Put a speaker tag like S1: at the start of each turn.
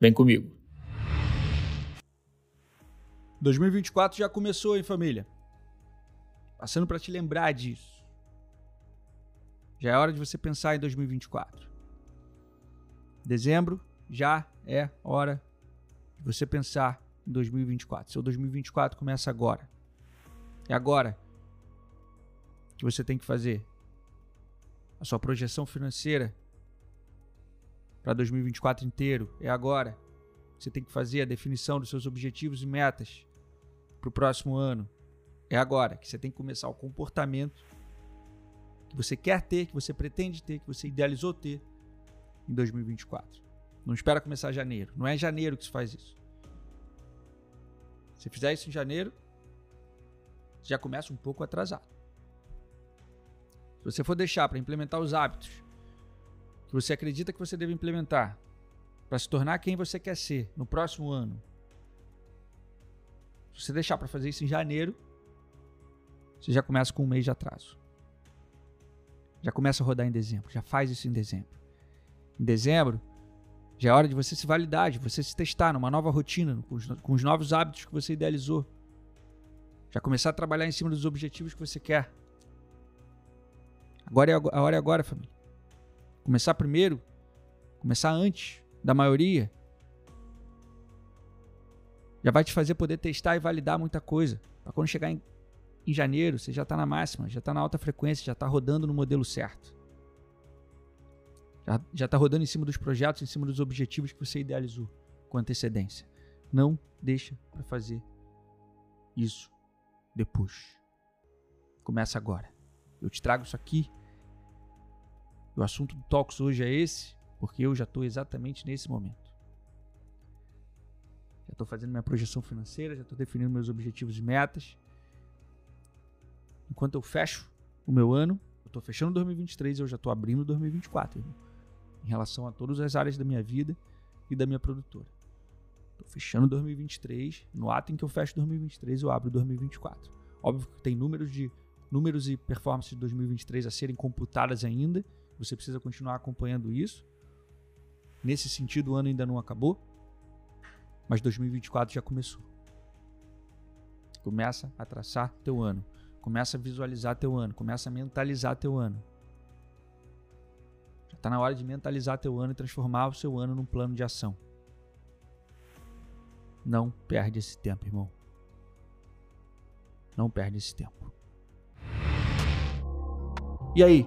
S1: Vem comigo. 2024 já começou, hein, família? Passando para te lembrar disso. Já é hora de você pensar em 2024. Dezembro já é hora de você pensar em 2024. Seu 2024 começa agora. É agora que você tem que fazer a sua projeção financeira para 2024 inteiro. É agora. Você tem que fazer a definição dos seus objetivos e metas para o próximo ano. É agora que você tem que começar o comportamento que você quer ter, que você pretende ter, que você idealizou ter em 2024. Não espera começar janeiro. Não é em janeiro que se faz isso. Se fizer isso em janeiro, já começa um pouco atrasado. Se você for deixar para implementar os hábitos que você acredita que você deve implementar para se tornar quem você quer ser no próximo ano, se você deixar para fazer isso em janeiro, você já começa com um mês de atraso. Já começa a rodar em dezembro, já faz isso em dezembro. Em dezembro, já é hora de você se validar, de você se testar numa nova rotina, com os, com os novos hábitos que você idealizou. Já começar a trabalhar em cima dos objetivos que você quer. Agora é a hora é agora, família. Começar primeiro, começar antes da maioria, já vai te fazer poder testar e validar muita coisa. Para quando chegar em, em janeiro, você já está na máxima, já está na alta frequência, já está rodando no modelo certo. Já está rodando em cima dos projetos, em cima dos objetivos que você idealizou com antecedência. Não deixa para fazer isso depois. Começa agora. Eu te trago isso aqui o assunto do Talks hoje é esse, porque eu já estou exatamente nesse momento. Já estou fazendo minha projeção financeira, já estou definindo meus objetivos e metas. Enquanto eu fecho o meu ano, eu estou fechando 2023 e eu já estou abrindo 2024, irmão, em relação a todas as áreas da minha vida e da minha produtora. Estou fechando 2023, no ato em que eu fecho 2023, eu abro 2024. Óbvio que tem números de números e performances de 2023 a serem computadas ainda, você precisa continuar acompanhando isso. Nesse sentido, o ano ainda não acabou, mas 2024 já começou. Começa a traçar teu ano, começa a visualizar teu ano, começa a mentalizar teu ano. Já está na hora de mentalizar teu ano e transformar o seu ano num plano de ação. Não perde esse tempo, irmão. Não perde esse tempo. E aí,